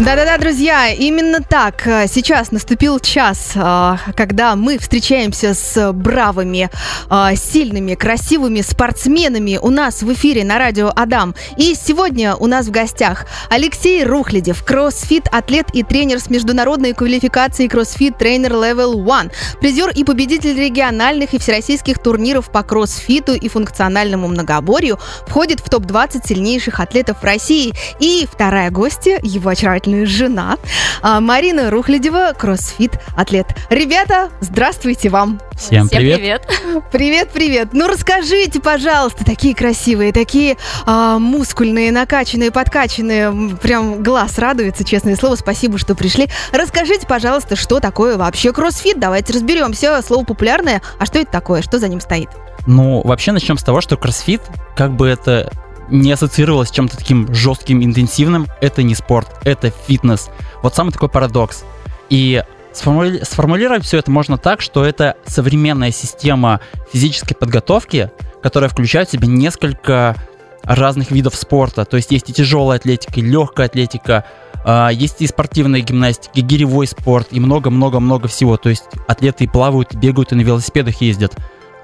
Да-да-да, друзья, именно так. Сейчас наступил час, а, когда мы встречаемся с бравыми, а, сильными, красивыми спортсменами у нас в эфире на радио Адам. И сегодня у нас в гостях Алексей Рухлядев, кроссфит, атлет и тренер с международной квалификацией кроссфит тренер Level One, призер и победитель региональных и всероссийских турниров по кроссфиту и функциональному многоборью, входит в топ-20 сильнейших атлетов России. И вторая гостья, его очаровательная замечательная жена а, Марина Рухлядева, кроссфит-атлет. Ребята, здравствуйте вам. Всем, Всем привет. привет. Привет. Ну расскажите, пожалуйста, такие красивые, такие а, мускульные, накачанные, подкачанные, прям глаз радуется, честное слово. Спасибо, что пришли. Расскажите, пожалуйста, что такое вообще кроссфит? Давайте разберемся. Слово популярное. А что это такое? Что за ним стоит? Ну, вообще начнем с того, что кроссфит, как бы это не ассоциировалось с чем-то таким жестким, интенсивным. Это не спорт, это фитнес. Вот самый такой парадокс. И сформули... сформулировать все это можно так, что это современная система физической подготовки, которая включает в себя несколько разных видов спорта. То есть есть и тяжелая атлетика, и легкая атлетика, а, есть и спортивная гимнастика, и гиревой спорт, и много-много-много всего. То есть атлеты и плавают, и бегают, и на велосипедах ездят.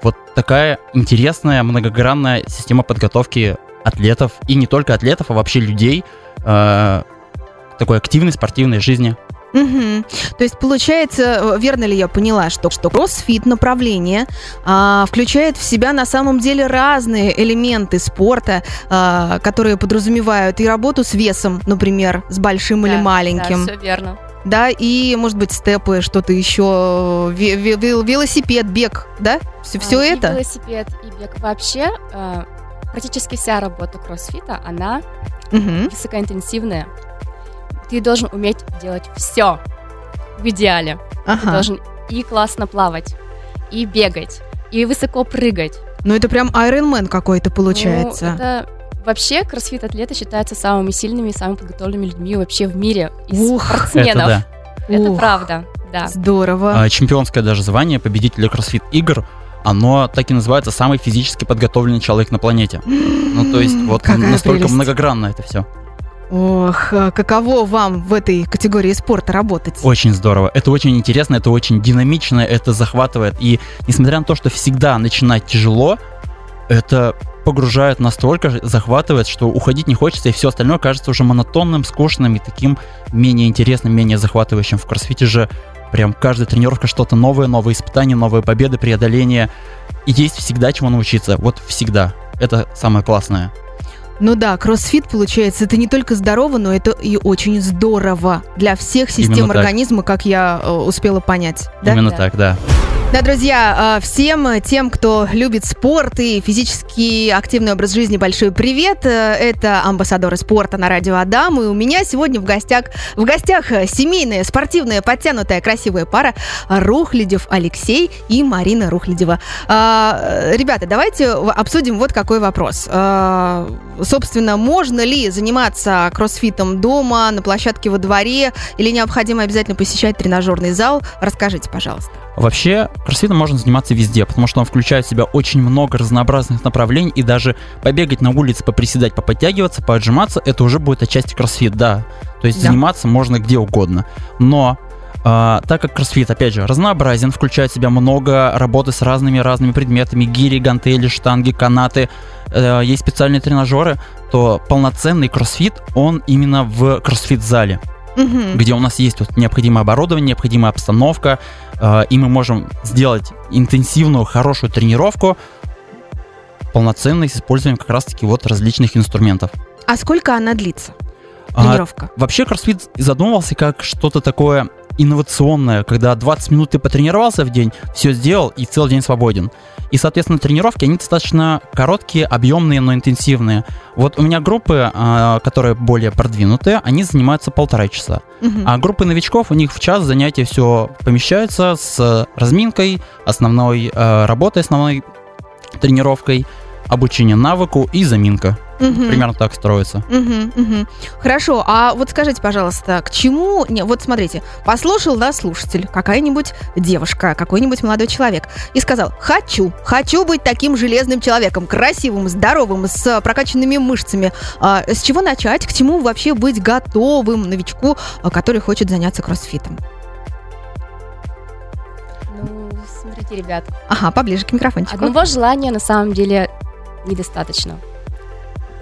Вот такая интересная, многогранная система подготовки атлетов, и не только атлетов, а вообще людей э, такой активной спортивной жизни. Угу. То есть получается, верно ли я поняла, что, что кроссфит направление а, включает в себя на самом деле разные элементы спорта, а, которые подразумевают и работу с весом, например, с большим да, или маленьким. Да, все верно. Да, и, может быть, степы, что-то еще, велосипед, бег, да? Все, все а, это? И велосипед, и бег. Вообще, э, практически вся работа кроссфита, она угу. высокоинтенсивная. Ты должен уметь делать все в идеале. Ага. Ты должен и классно плавать, и бегать, и высоко прыгать. Ну это прям Iron Man какой-то получается. Ну, это Вообще, кроссфит-атлеты считаются самыми сильными и самыми подготовленными людьми вообще в мире из Ух, спортсменов. Это, да. это Ух, правда, да. Здорово. А, чемпионское даже звание победителя кроссфит-игр оно так и называется самый физически подготовленный человек на планете. Ну, то есть, вот Какая настолько прелесть. многогранно это все. Ох, а каково вам в этой категории спорта работать? Очень здорово. Это очень интересно, это очень динамично, это захватывает. И несмотря на то, что всегда начинать тяжело, это погружает настолько, захватывает, что уходить не хочется, и все остальное кажется уже монотонным, скучным и таким менее интересным, менее захватывающим. В кроссфите же Прям каждая тренировка что-то новое, новые испытания, новые победы, преодоления. И есть всегда чему научиться. Вот всегда. Это самое классное. Ну да, кроссфит, получается, это не только здорово, но это и очень здорово для всех систем Именно организма, так. как я э, успела понять. Да? Именно да. так, да. Да, друзья, а, всем тем, кто любит спорт и физически активный образ жизни, большой привет. Это амбассадоры спорта на радио Адам. И у меня сегодня в гостях, в гостях семейная, спортивная, подтянутая, красивая пара Рухлядев Алексей и Марина Рухлядева. А, ребята, давайте обсудим вот какой вопрос. А, собственно, можно ли заниматься кроссфитом дома, на площадке во дворе, или необходимо обязательно посещать тренажерный зал? Расскажите, пожалуйста. Вообще, кроссфитом можно заниматься везде, потому что он включает в себя очень много разнообразных направлений, и даже побегать на улице, поприседать, поподтягиваться, поотжиматься, это уже будет отчасти кроссфит, да. То есть да. заниматься можно где угодно. Но Uh, так как кроссфит, опять же, разнообразен, включает в себя много работы с разными-разными предметами, гири, гантели, штанги, канаты, uh, есть специальные тренажеры, то полноценный кроссфит, он именно в кроссфит-зале угу. где у нас есть вот необходимое оборудование, необходимая обстановка, э, и мы можем сделать интенсивную, хорошую тренировку, полноценной, с использованием как раз-таки вот различных инструментов. А сколько она длится? А, тренировка? А, вообще кроссфит задумывался как что-то такое инновационное, когда 20 минут ты потренировался в день, все сделал и целый день свободен. И, соответственно, тренировки, они достаточно короткие, объемные, но интенсивные. Вот у меня группы, а, которые более продвинутые, они занимаются полтора часа. Угу. А группы новичков, у них в час занятия все помещаются с разминкой, основной а, работой, основной тренировкой. Обучение навыку и заминка. Угу. Примерно так строится. Угу, угу. Хорошо, а вот скажите, пожалуйста, к чему... Не, вот смотрите, послушал, да, слушатель, какая-нибудь девушка, какой-нибудь молодой человек, и сказал, хочу, хочу быть таким железным человеком, красивым, здоровым, с прокачанными мышцами. А, с чего начать, к чему вообще быть готовым новичку, а, который хочет заняться кроссфитом? Ну, смотрите, ребят. Ага, поближе к микрофончику. Одного желания на самом деле недостаточно.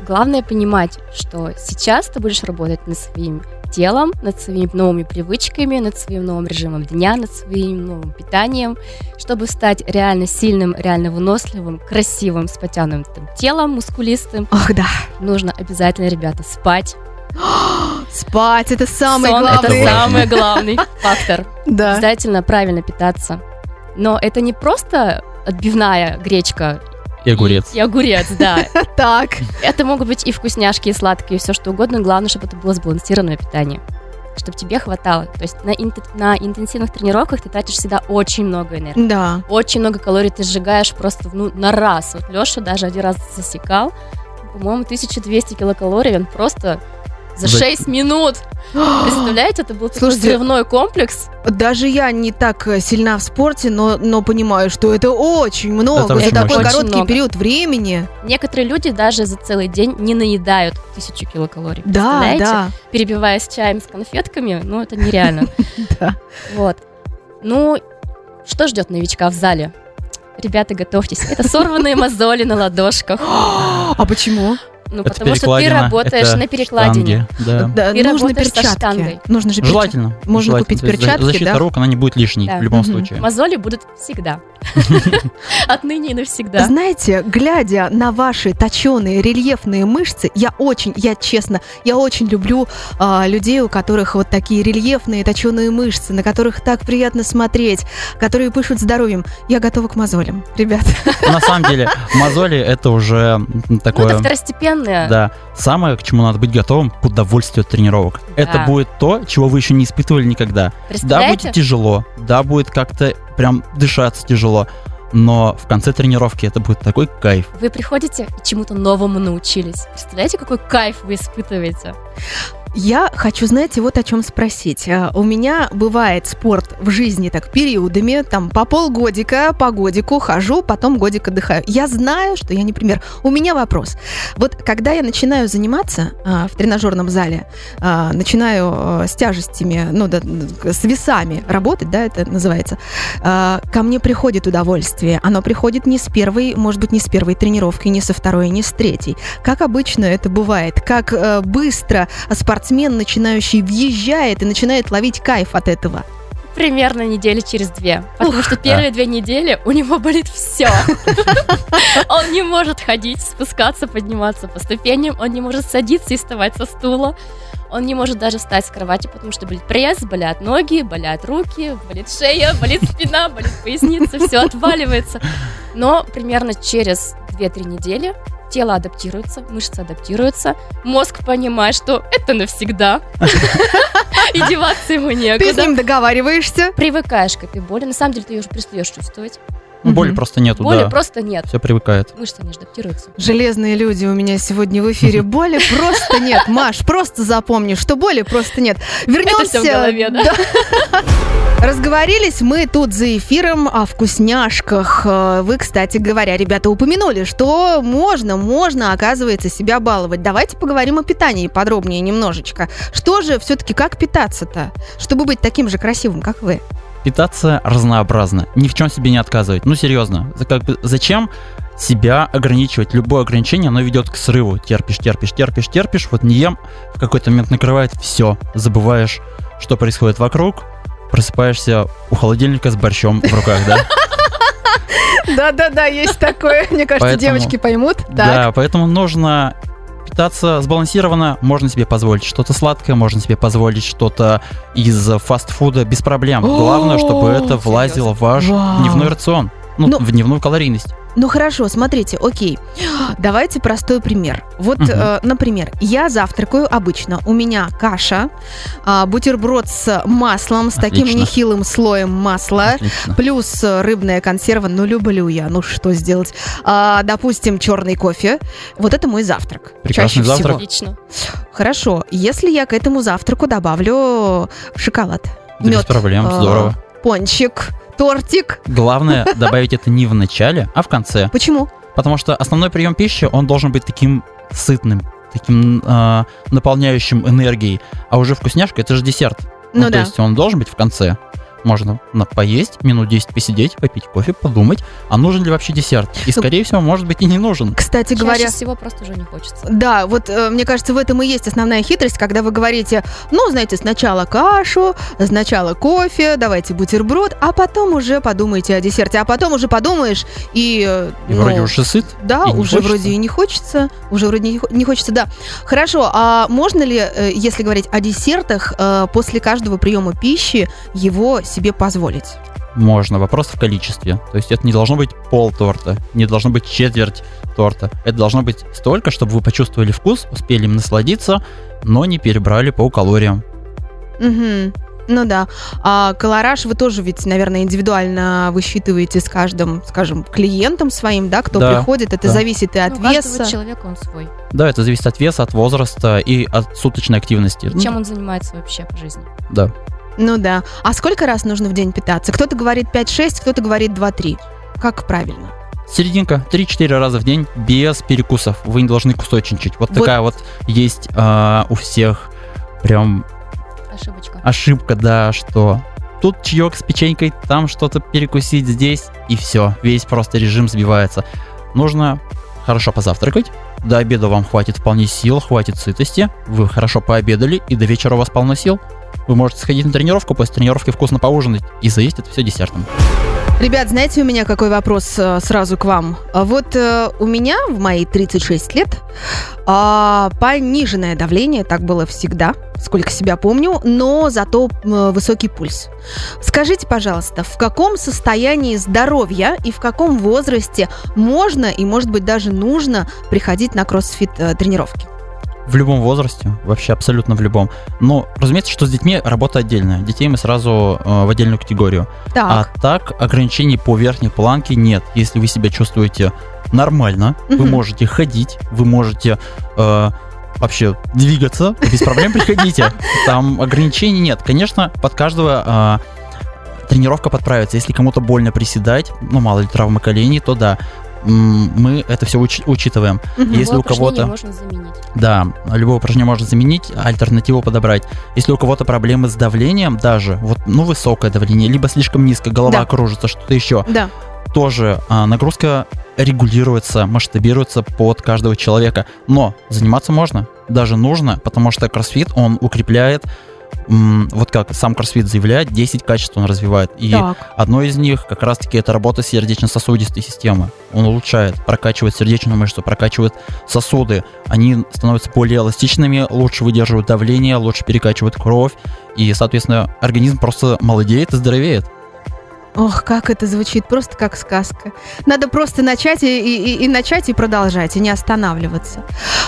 Главное понимать, что сейчас ты будешь работать над своим телом, над своими новыми привычками, над своим новым режимом дня, над своим новым питанием, чтобы стать реально сильным, реально выносливым, красивым, с потянутым телом, мускулистым. Ах, да. Нужно обязательно, ребята, спать. Спать это самый Сон главный. это самый главный фактор. Да. Обязательно правильно питаться. Но это не просто отбивная гречка и огурец. И огурец, да. Так. Это могут быть и вкусняшки, и сладкие, и все что угодно. Главное, чтобы это было сбалансированное питание. Чтобы тебе хватало. То есть на, ин- на интенсивных тренировках ты тратишь всегда очень много энергии. Да. Очень много калорий ты сжигаешь просто ну, на раз. Вот Леша даже один раз засекал. По-моему, 1200 килокалорий он просто за 6 минут. Представляете, это был такой Слушайте, взрывной комплекс. Даже я не так э, сильна в спорте, но, но понимаю, что это очень много Это за очень такой мощно. короткий Очень много. период времени. Некоторые люди даже за целый день не наедают тысячу килокалорий. Да, Представляете? да. Перебивая с чаем, с конфетками, ну, это нереально. Да. Вот. Ну, что ждет новичка в зале? Ребята, готовьтесь. Это сорванные мозоли на ладошках. А почему? Ну, Это потому что ты перекладина, работаешь это на перекладине. штанги, да. Да, Ты нужно со перчатки. штангой. Нужно же перчатки. Желательно. Можно желательно. купить перчатки, Защита да? рук, она не будет лишней Да. в любом Мгм. случае. Мозоли будут всегда. Отныне и навсегда. Знаете, глядя на ваши точеные рельефные мышцы, я очень, я честно, я очень люблю а, людей, у которых вот такие рельефные точеные мышцы, на которых так приятно смотреть, которые пышут здоровьем. Я готова к мозолям, ребят. На самом деле, мозоли это уже м, Ну, это такое... второстепенное. Да, самое, к чему надо быть готовым, к удовольствию от тренировок. Да. Это будет то, чего вы еще не испытывали никогда. Да, будет тяжело, да, будет как-то прям дышаться тяжело, но в конце тренировки это будет такой кайф. Вы приходите и чему-то новому научились. Представляете, какой кайф вы испытываете? Я хочу, знаете, вот о чем спросить. А, У меня бывает спорт в жизни так периодами, там по полгодика, по годику хожу, потом годик отдыхаю. Я знаю, что я не пример. У меня вопрос. Вот когда я начинаю заниматься а, в тренажерном зале, а, начинаю а, с тяжестями, ну да, с весами работать, да, это называется, а, ко мне приходит удовольствие. Оно приходит не с первой, может быть, не с первой тренировки, не со второй, не с третьей. Как обычно это бывает, как э, быстро спортсмен, начинающий, въезжает и начинает ловить кайф от этого. Примерно недели через две. Потому Ух. что первые две недели у него болит все. Он не может ходить, спускаться, подниматься по ступеням, он не может садиться и вставать со стула. Он не может даже встать с кровати, потому что болит пресс, болят ноги, болят руки, болит шея, болит спина, болит поясница, все отваливается. Но примерно через 2-3 недели тело адаптируется, мышцы адаптируются, мозг понимает, что это навсегда. И деваться ему Ты с некуда. ним договариваешься. Привыкаешь к этой боли. На самом деле ты ее уже перестаешь чувствовать. Ну, Боли просто нету, Боли да. просто нет. Все привыкает. Мышцы не адаптируются. Железные люди у меня сегодня в эфире. Боли просто нет. Маш, просто запомни, что боли просто нет. Вернемся. всё в голове, да? Разговорились мы тут за эфиром о вкусняшках. Э, Вы, кстати говоря, ребята, упомянули, что можно, можно, оказывается, себя баловать. Давайте поговорим о питании подробнее немножечко. Что же все-таки, как питаться-то, чтобы быть таким же красивым, как вы? Питаться разнообразно, ни в чем себе не отказывать. Ну, серьезно, как бы, зачем себя ограничивать? Любое ограничение, оно ведет к срыву. Терпишь, терпишь, терпишь, терпишь, вот не ем, в какой-то момент накрывает все. Забываешь, что происходит вокруг, просыпаешься у холодильника с борщом в руках, да? Да-да-да, есть такое. Мне кажется, Поэтому- девочки поймут. Да, поэтому нужно питаться сбалансированно, можно себе позволить что-то сладкое, можно себе позволить что-то из фастфуда без проблем. Главное, чтобы это влазило в ваш дневной рацион, ну, Ну- в дневную калорийность. Ну хорошо, смотрите, окей. Давайте простой пример. Вот, угу. э, например, я завтракаю обычно. У меня каша, э, бутерброд с маслом, с Отлично. таким нехилым слоем масла, Отлично. плюс рыбная консерва. Ну, люблю я. Ну, что сделать? Э, допустим, черный кофе. Вот это мой завтрак. Прекрасный чаще завтрак. Всего. Отлично. Хорошо. Если я к этому завтраку добавлю шоколад, да мед, без проблем, э, здорово. Пончик, тортик. Главное добавить это не в начале, а в конце. Почему? Потому что основной прием пищи, он должен быть таким сытным, таким э, наполняющим энергией. А уже вкусняшка это же десерт. Ну, ну да. То есть он должен быть в конце. Можно поесть, минут 10 посидеть, попить кофе, подумать, а нужен ли вообще десерт. И, скорее всего, может быть и не нужен. Кстати Чаще говоря... всего просто уже не хочется. Да, вот э, мне кажется, в этом и есть основная хитрость, когда вы говорите, ну, знаете, сначала кашу, сначала кофе, давайте бутерброд, а потом уже подумайте о десерте, а потом уже подумаешь и... Э, и ну, вроде уже сыт. Да, уже хочется. вроде и не хочется, уже вроде не хочется, да. Хорошо, а можно ли, э, если говорить о десертах, после каждого приема пищи его себе позволить? Можно. Вопрос в количестве. То есть это не должно быть пол торта, не должно быть четверть торта. Это должно быть столько, чтобы вы почувствовали вкус, успели им насладиться, но не перебрали по калориям. Угу. Ну да. А колораж вы тоже ведь, наверное, индивидуально высчитываете с каждым, скажем, клиентом своим, да, кто да, приходит. Это да. зависит и от ну, веса. человека он свой. Да, это зависит от веса, от возраста и от суточной активности. И чем он занимается вообще по жизни. Да. Ну да. А сколько раз нужно в день питаться? Кто-то говорит 5-6, кто-то говорит 2-3. Как правильно? Серединка, 3-4 раза в день без перекусов. Вы не должны кусочничать. Вот, вот. такая вот есть э, у всех прям ошибочка. Ошибка, да, что тут чаек с печенькой, там что-то перекусить здесь, и все, весь просто режим сбивается. Нужно хорошо позавтракать, до обеда вам хватит вполне сил, хватит сытости, вы хорошо пообедали, и до вечера у вас полно сил. Вы можете сходить на тренировку, после тренировки вкусно поужинать и заесть это все десертом. Ребят, знаете, у меня какой вопрос э, сразу к вам? А вот э, у меня в мои 36 лет э, пониженное давление, так было всегда, сколько себя помню, но зато высокий пульс. Скажите, пожалуйста, в каком состоянии здоровья и в каком возрасте можно и, может быть, даже нужно приходить на кроссфит э? В любом возрасте, вообще абсолютно в любом. Но, разумеется, что с детьми работа отдельная. Детей мы сразу э, в отдельную категорию. Так. А так ограничений по верхней планке нет. Если вы себя чувствуете нормально, угу. вы можете ходить, вы можете э, вообще двигаться, без проблем приходите. Там ограничений нет. Конечно, под каждого э, тренировка подправится. Если кому-то больно приседать, ну мало ли травмы коленей, то да мы это все уч- учитываем. Угу. Если у кого-то можно заменить. Да, любое упражнение можно заменить, альтернативу подобрать. Если у кого-то проблемы с давлением, даже вот ну высокое давление, либо слишком низкое, голова да. кружится, что-то еще. Да. Тоже а, нагрузка регулируется, масштабируется под каждого человека. Но заниматься можно, даже нужно, потому что кроссфит, он укрепляет вот как сам CrossFit заявляет, 10 качеств он развивает. И так. одно из них как раз-таки это работа сердечно-сосудистой системы. Он улучшает, прокачивает сердечную мышцу, прокачивает сосуды. Они становятся более эластичными, лучше выдерживают давление, лучше перекачивают кровь. И, соответственно, организм просто молодеет и здоровеет. Ох, как это звучит, просто как сказка. Надо просто начать и, и, и начать и продолжать, и не останавливаться.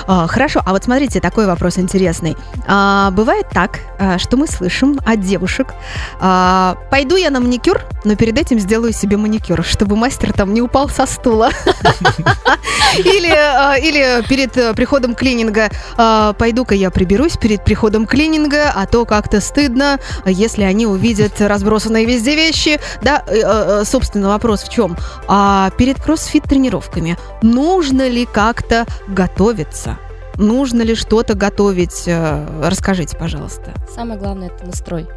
А, хорошо, а вот смотрите, такой вопрос интересный. А, бывает так, а, что мы слышим от девушек, а, пойду я на маникюр, но перед этим сделаю себе маникюр, чтобы мастер там не упал со стула. Или, а, или перед э, приходом клининга, а, пойду-ка я приберусь перед приходом клининга, а то как-то стыдно, если они увидят разбросанные везде вещи, да, Э, э, собственно, вопрос в чем? А перед кроссфит тренировками нужно ли как-то готовиться? Нужно ли что-то готовить? Э, расскажите, пожалуйста. Самое главное это настрой.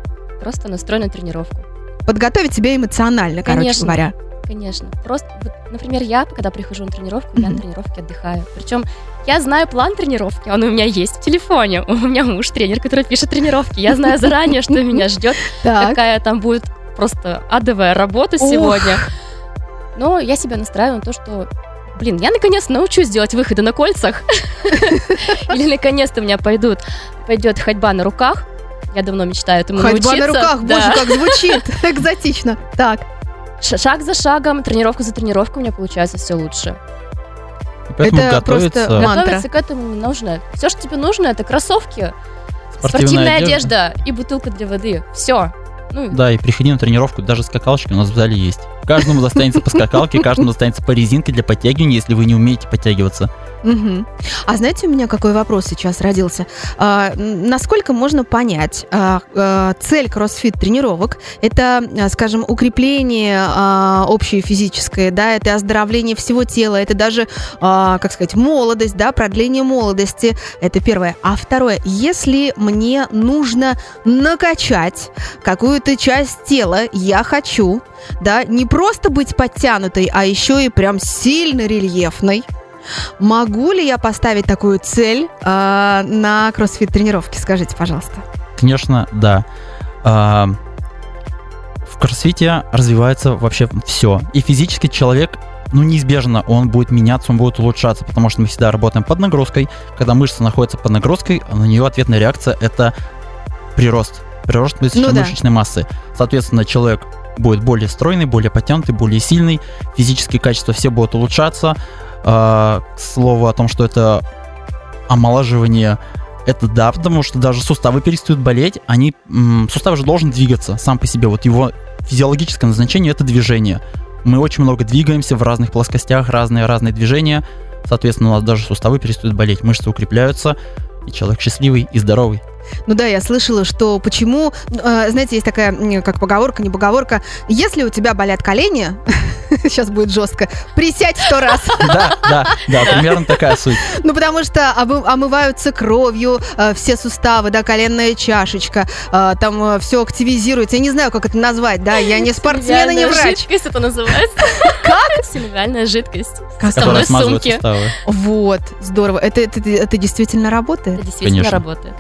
Просто настрой на тренировку. Подготовить себя эмоционально, Конечно. короче говоря. Конечно. Просто, вот, например, я, когда прихожу на тренировку, mm-hmm. я на тренировке отдыхаю. Причем я знаю план тренировки, он у меня есть в телефоне. У меня муж тренер, который пишет тренировки. Я знаю заранее, что меня ждет, какая там будет просто адовая работа сегодня. Но я себя настраиваю на то, что блин, я наконец научусь делать выходы на кольцах. Или наконец-то у меня пойдут, пойдет ходьба на руках. Я давно мечтаю этому ходьба научиться. Ходьба на руках, да. боже, как звучит экзотично. Так. шаг за шагом, тренировка за тренировкой у меня получается все лучше. поэтому это готовиться... просто мантра. Готовиться к этому не нужно. Все, что тебе нужно, это кроссовки, спортивная, спортивная одежда. одежда и бутылка для воды. Все. Ну, да, и приходи на тренировку, даже скакалочки у нас в зале есть. Каждому достанется по скакалке, каждому достанется по резинке для подтягивания, если вы не умеете подтягиваться. Угу. А знаете, у меня какой вопрос сейчас родился? А, насколько можно понять, а, а, цель кроссфит тренировок это, а, скажем, укрепление а, общее физическое, да, это оздоровление всего тела, это даже, а, как сказать, молодость, да, продление молодости. Это первое. А второе, если мне нужно накачать какую-то часть тела, я хочу, да, не просто быть подтянутой, а еще и прям сильно рельефной. Могу ли я поставить такую цель э, на кроссфит тренировки? Скажите, пожалуйста. Конечно, да. Э, в кроссфите развивается вообще все. И физически человек ну, неизбежно он будет меняться, он будет улучшаться, потому что мы всегда работаем под нагрузкой. Когда мышца находится под нагрузкой, на нее ответная реакция – это прирост. Прирост ну, мышечной да. массы. Соответственно, человек будет более стройный, более потянутый, более сильный, физические качества все будут улучшаться, а, к слову о том, что это омолаживание, это да, потому что даже суставы перестают болеть, они, сустав же должен двигаться сам по себе, вот его физиологическое назначение это движение. Мы очень много двигаемся в разных плоскостях, разные-разные движения, соответственно, у нас даже суставы перестают болеть, мышцы укрепляются, и человек счастливый и здоровый. Ну да, я слышала, что почему, э, знаете, есть такая как поговорка, не поговорка, если у тебя болят колени, сейчас будет жестко, присядь сто раз. Да, да, да, примерно такая суть. Ну потому что омываются кровью э, все суставы, да, коленная чашечка, э, там все активизируется. Я не знаю, как это назвать, да, я не спортсмен и не врач. жидкость это называется. Как? Сильвиальная жидкость. В основной сумке. Вот, здорово. Это, это, это действительно работает? Это действительно работает.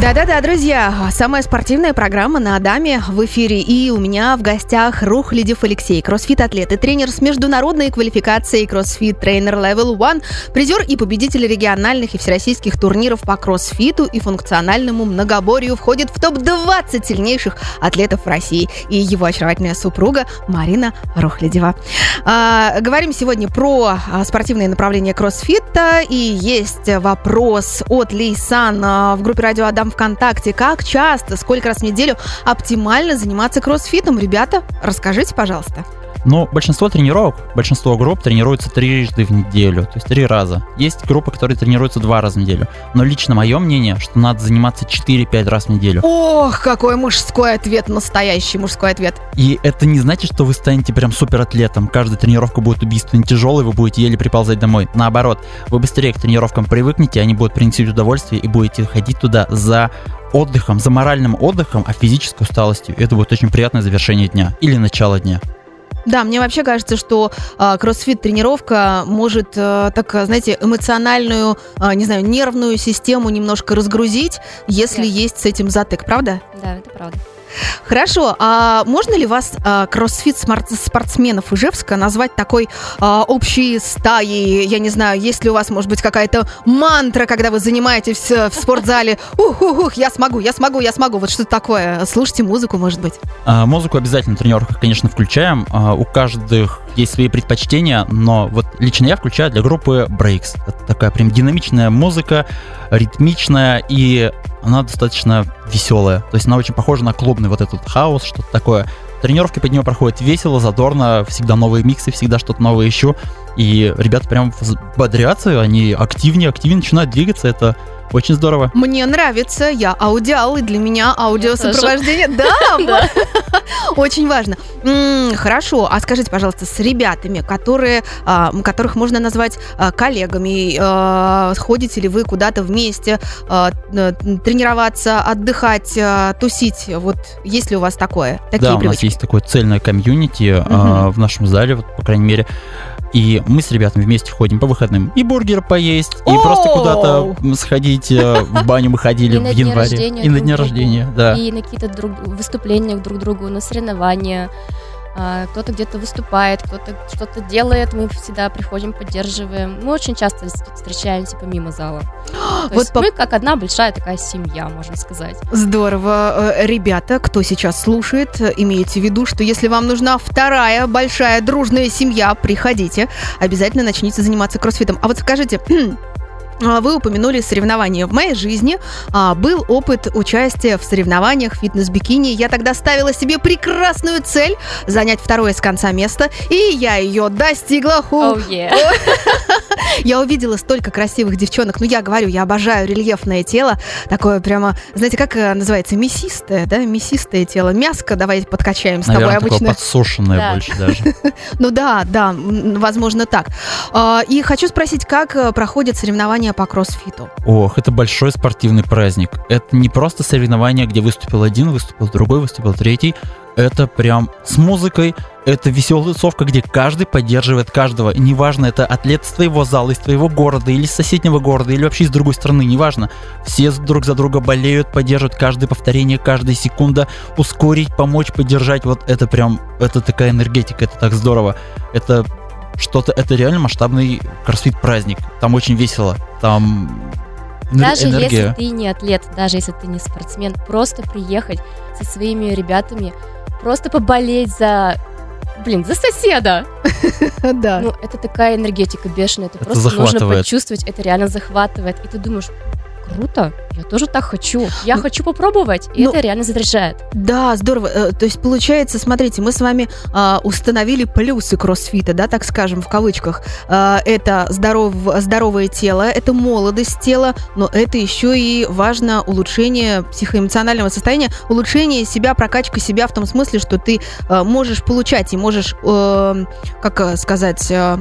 Да-да-да, друзья, самая спортивная программа на Адаме в эфире. И у меня в гостях Рухлядев Алексей, кроссфит-атлет и тренер с международной квалификацией кроссфит тренер Level One, призер и победитель региональных и всероссийских турниров по кроссфиту и функциональному многоборью, входит в топ-20 сильнейших атлетов России. И его очаровательная супруга Марина Рухлядева. А, говорим сегодня про а, спортивное направление кроссфита. И есть вопрос от Лейсан а, в группе радио Адам там ВКонтакте. Как часто, сколько раз в неделю оптимально заниматься кроссфитом? Ребята, расскажите, пожалуйста. Но большинство тренировок, большинство групп тренируются трижды в неделю, то есть три раза. Есть группы, которые тренируются два раза в неделю. Но лично мое мнение, что надо заниматься 4-5 раз в неделю. Ох, какой мужской ответ, настоящий мужской ответ. И это не значит, что вы станете прям суператлетом. Каждая тренировка будет убийственно тяжелой, вы будете еле приползать домой. Наоборот, вы быстрее к тренировкам привыкнете, они будут приносить удовольствие и будете ходить туда за отдыхом, за моральным отдыхом, а физической усталостью. Это будет очень приятное завершение дня или начало дня. Да, мне вообще кажется, что э, кроссфит-тренировка может, э, так, знаете, эмоциональную, э, не знаю, нервную систему немножко разгрузить, если да. есть с этим затык, правда? Да, это правда. Хорошо, а можно ли вас а, кроссфит-спортсменов Ижевска назвать такой а, общей стаей? Я не знаю, есть ли у вас, может быть, какая-то мантра, когда вы занимаетесь в спортзале? Ух-ух-ух, я смогу, я смогу, я смогу. Вот что-то такое. Слушайте музыку, может быть. А, музыку обязательно в конечно, включаем. А, у каждых есть свои предпочтения, но вот лично я включаю для группы Breaks. Это такая прям динамичная музыка, ритмичная, и она достаточно веселая. То есть она очень похожа на клубный вот этот хаос, что-то такое. Тренировки под нее проходят весело, задорно, всегда новые миксы, всегда что-то новое ищу. И ребята прям бодрятся, они активнее, активнее начинают двигаться. Это очень здорово. Мне нравится, я аудиал, и для меня аудиосопровождение. Да, очень важно. Хорошо, а скажите, пожалуйста, с ребятами, которые, а, которых можно назвать а, коллегами, а, ходите ли вы куда-то вместе тренироваться, отдыхать, тусить? Вот есть ли у вас такое? Да, у нас есть такое цельное комьюнити в нашем зале, вот, по крайней мере. И мы с ребятами вместе ходим по выходным и бургер поесть, и просто куда-то сходить. Э, в баню мы ходили в январе. И на день рождения, да. И на какие-то выступления друг другу, на соревнования. А, кто-то где-то выступает, кто-то что-то делает, мы всегда приходим, поддерживаем. Мы очень часто встречаемся помимо зала. То вот по... мы как одна большая такая семья, можно сказать. Здорово. Э, ребята, кто сейчас слушает, имейте в виду, что если вам нужна вторая большая дружная семья, приходите. Обязательно начните заниматься кроссфитом. А вот скажите, вы упомянули соревнования. В моей жизни а, был опыт участия в соревнованиях фитнес-бикини. Я тогда ставила себе прекрасную цель занять второе с конца место, и я ее достигла. Oh, yeah. я увидела столько красивых девчонок. Ну, я говорю, я обожаю рельефное тело. Такое прямо, знаете, как э, называется? Мясистое, да? Мясистое тело. Мяско давайте подкачаем с Наверное, тобой обычно. подсушенное да. больше даже. ну да, да, возможно так. А, и хочу спросить, как э, проходят соревнования соревнования по кроссфиту? Ох, это большой спортивный праздник. Это не просто соревнование, где выступил один, выступил другой, выступил третий. Это прям с музыкой, это веселая тусовка, где каждый поддерживает каждого. Неважно, это атлет с твоего зала, из твоего города, или с соседнего города, или вообще из другой страны, неважно. Все друг за друга болеют, поддерживают каждое повторение, каждая секунда, ускорить, помочь, поддержать. Вот это прям, это такая энергетика, это так здорово. Это что-то, это реально масштабный кроссфит праздник. Там очень весело, там даже энергия. если ты не атлет, даже если ты не спортсмен, просто приехать со своими ребятами, просто поболеть за блин, за соседа. Да. Ну, это такая энергетика бешеная, это, просто нужно почувствовать, это реально захватывает. И ты думаешь, круто, я тоже так хочу. Я ну, хочу попробовать, и ну, это реально заряжает. Да, здорово. Э, то есть, получается, смотрите, мы с вами а, установили плюсы кроссфита, да, так скажем, в кавычках. А, это здоров, здоровое тело, это молодость тела, но это еще и важно улучшение психоэмоционального состояния, улучшение себя, прокачка себя в том смысле, что ты а, можешь получать и можешь, э, как сказать... Э,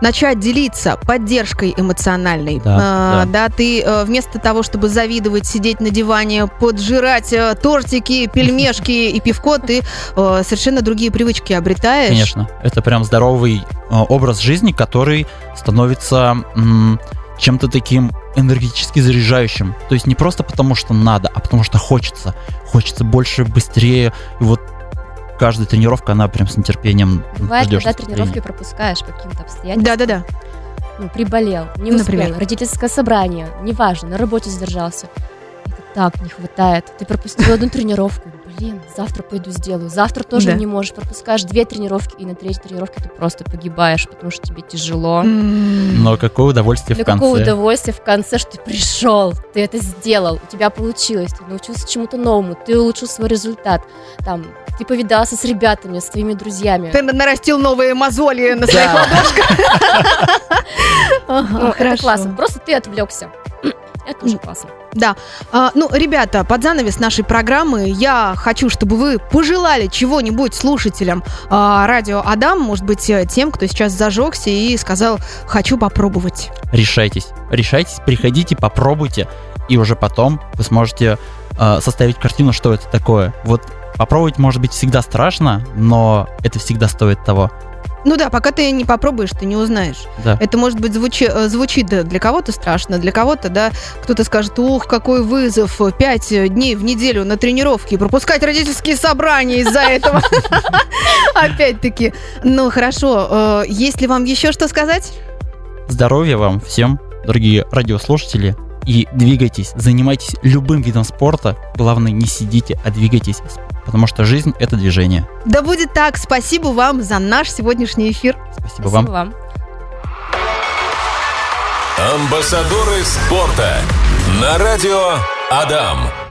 начать делиться поддержкой эмоциональной. Да, а, да. да ты э, вместо того, чтобы завидовать, сидеть на диване, поджирать э, тортики, пельмешки и пивко, ты э, совершенно другие привычки обретаешь. Конечно, это прям здоровый образ жизни, который становится чем-то таким энергетически заряжающим. То есть не просто потому, что надо, а потому что хочется. Хочется больше, быстрее. И вот каждая тренировка, она прям с нетерпением Бывает, когда тренировки пропускаешь по каким-то обстоятельствам. Да-да-да. Ну, приболел, не успел, Например? родительское собрание, неважно, на работе задержался. Так не хватает. Ты пропустил одну тренировку, блин, завтра пойду сделаю. Завтра тоже да. не можешь, пропускаешь две тренировки, и на третьей тренировке ты просто погибаешь, потому что тебе тяжело. Но какое удовольствие Но в конце. какое удовольствие в конце, что ты пришел, ты это сделал, у тебя получилось, ты научился чему-то новому, ты улучшил свой результат. Там, ты повидался с ребятами, с твоими друзьями. Ты нарастил новые мозоли на своих ладошках. Это классно. Просто ты отвлекся. Это уже классно. Да. А, ну, ребята, под занавес нашей программы я хочу, чтобы вы пожелали чего-нибудь слушателям а, радио Адам, может быть, э, тем, кто сейчас зажегся и сказал «хочу попробовать». Решайтесь, решайтесь, приходите, попробуйте, и уже потом вы сможете а, составить картину, что это такое. Вот попробовать может быть всегда страшно, но это всегда стоит того. Ну да, пока ты не попробуешь, ты не узнаешь. Да. Это может быть звучи, э, звучит для кого-то страшно, для кого-то, да, кто-то скажет, ух, какой вызов, пять дней в неделю на тренировки, пропускать родительские собрания из-за этого. Опять-таки. Ну хорошо, э, есть ли вам еще что сказать? Здоровья вам всем, дорогие радиослушатели и двигайтесь, занимайтесь любым видом спорта. Главное, не сидите, а двигайтесь, потому что жизнь — это движение. Да будет так. Спасибо вам за наш сегодняшний эфир. Спасибо, Спасибо вам. вам. Амбассадоры спорта на радио Адам.